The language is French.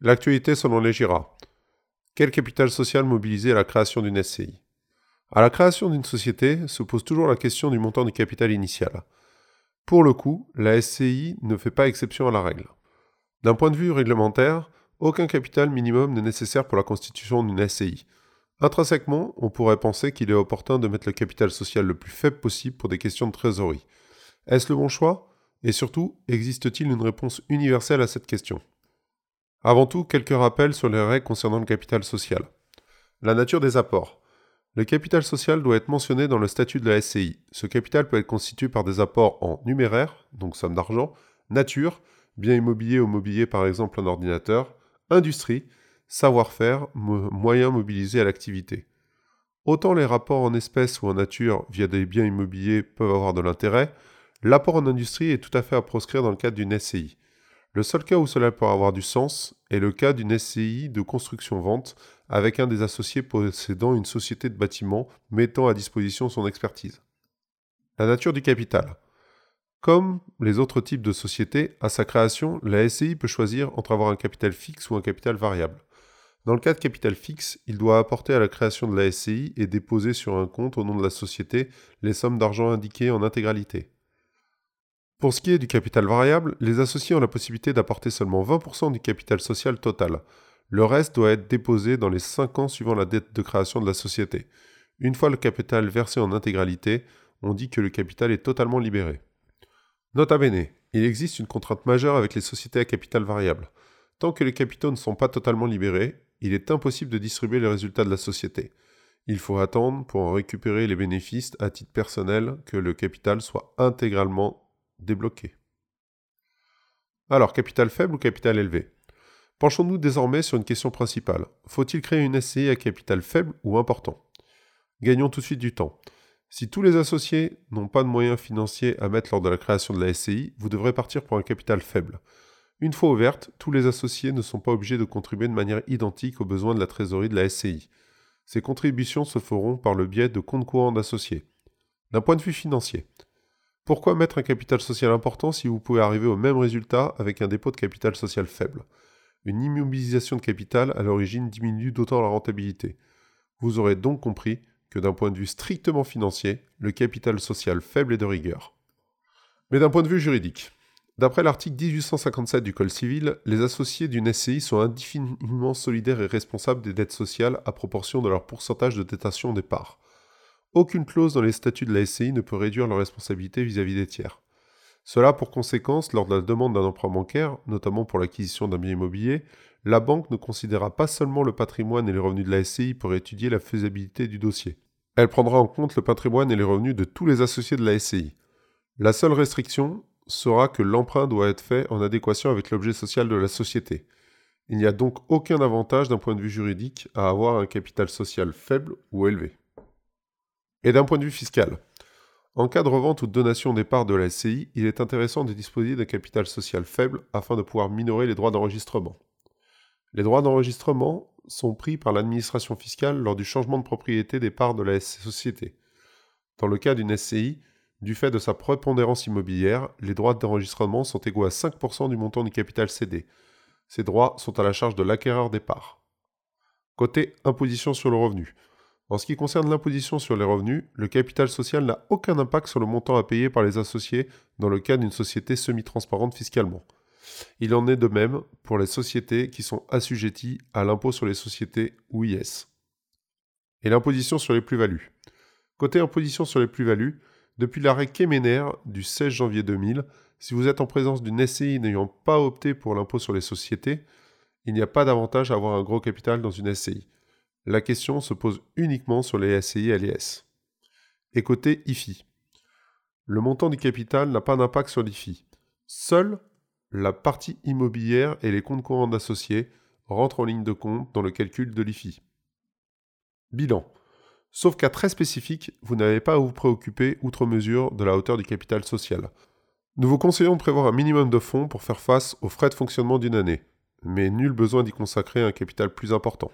L'actualité selon les GIRA. Quel capital social mobiliser à la création d'une SCI À la création d'une société se pose toujours la question du montant du capital initial. Pour le coup, la SCI ne fait pas exception à la règle. D'un point de vue réglementaire, aucun capital minimum n'est nécessaire pour la constitution d'une SCI. Intrinsèquement, on pourrait penser qu'il est opportun de mettre le capital social le plus faible possible pour des questions de trésorerie. Est-ce le bon choix? Et surtout, existe-t-il une réponse universelle à cette question? Avant tout, quelques rappels sur les règles concernant le capital social. La nature des apports. Le capital social doit être mentionné dans le statut de la SCI. Ce capital peut être constitué par des apports en numéraire, donc somme d'argent, nature, bien immobilier ou mobilier par exemple un ordinateur, industrie, savoir-faire, moyens mobilisés à l'activité. Autant les rapports en espèces ou en nature via des biens immobiliers peuvent avoir de l'intérêt, l'apport en industrie est tout à fait à proscrire dans le cadre d'une SCI. Le seul cas où cela peut avoir du sens est le cas d'une SCI de construction-vente avec un des associés possédant une société de bâtiment mettant à disposition son expertise. La nature du capital. Comme les autres types de sociétés, à sa création, la SCI peut choisir entre avoir un capital fixe ou un capital variable. Dans le cas de capital fixe, il doit apporter à la création de la SCI et déposer sur un compte au nom de la société les sommes d'argent indiquées en intégralité. Pour ce qui est du capital variable, les associés ont la possibilité d'apporter seulement 20% du capital social total. Le reste doit être déposé dans les 5 ans suivant la dette de création de la société. Une fois le capital versé en intégralité, on dit que le capital est totalement libéré. Nota bene, il existe une contrainte majeure avec les sociétés à capital variable. Tant que les capitaux ne sont pas totalement libérés, il est impossible de distribuer les résultats de la société. Il faut attendre pour en récupérer les bénéfices à titre personnel que le capital soit intégralement débloqué. Alors, capital faible ou capital élevé? Penchons-nous désormais sur une question principale. Faut-il créer une SCI à capital faible ou important? Gagnons tout de suite du temps. Si tous les associés n'ont pas de moyens financiers à mettre lors de la création de la SCI, vous devrez partir pour un capital faible. Une fois ouverte, tous les associés ne sont pas obligés de contribuer de manière identique aux besoins de la trésorerie de la SCI. Ces contributions se feront par le biais de comptes courants d'associés. D'un point de vue financier, pourquoi mettre un capital social important si vous pouvez arriver au même résultat avec un dépôt de capital social faible? Une immobilisation de capital à l'origine diminue d'autant la rentabilité. Vous aurez donc compris que d'un point de vue strictement financier, le capital social faible est de rigueur. Mais d'un point de vue juridique, D'après l'article 1857 du Code civil, les associés d'une SCI sont indéfiniment solidaires et responsables des dettes sociales à proportion de leur pourcentage de détention des parts. Aucune clause dans les statuts de la SCI ne peut réduire leur responsabilité vis-à-vis des tiers. Cela pour conséquence, lors de la demande d'un emprunt bancaire, notamment pour l'acquisition d'un bien immobilier, la banque ne considérera pas seulement le patrimoine et les revenus de la SCI pour étudier la faisabilité du dossier. Elle prendra en compte le patrimoine et les revenus de tous les associés de la SCI. La seule restriction sera que l'emprunt doit être fait en adéquation avec l'objet social de la société. Il n'y a donc aucun avantage d'un point de vue juridique à avoir un capital social faible ou élevé. Et d'un point de vue fiscal, en cas de revente ou de donation des parts de la SCI, il est intéressant de disposer d'un capital social faible afin de pouvoir minorer les droits d'enregistrement. Les droits d'enregistrement sont pris par l'administration fiscale lors du changement de propriété des parts de la société. Dans le cas d'une SCI, du fait de sa prépondérance immobilière, les droits d'enregistrement sont égaux à 5% du montant du capital cédé. Ces droits sont à la charge de l'acquéreur des parts. Côté imposition sur le revenu. En ce qui concerne l'imposition sur les revenus, le capital social n'a aucun impact sur le montant à payer par les associés dans le cas d'une société semi-transparente fiscalement. Il en est de même pour les sociétés qui sont assujetties à l'impôt sur les sociétés ou. Et l'imposition sur les plus-values. Côté imposition sur les plus-values, depuis l'arrêt Kemener du 16 janvier 2000, si vous êtes en présence d'une SCI n'ayant pas opté pour l'impôt sur les sociétés, il n'y a pas d'avantage à avoir un gros capital dans une SCI. La question se pose uniquement sur les SCI et LIS. Et côté IFI. Le montant du capital n'a pas d'impact sur l'IFI. Seule la partie immobilière et les comptes courants d'associés rentrent en ligne de compte dans le calcul de l'IFI. Bilan. Sauf cas très spécifique, vous n'avez pas à vous préoccuper outre mesure de la hauteur du capital social. Nous vous conseillons de prévoir un minimum de fonds pour faire face aux frais de fonctionnement d'une année, mais nul besoin d'y consacrer un capital plus important.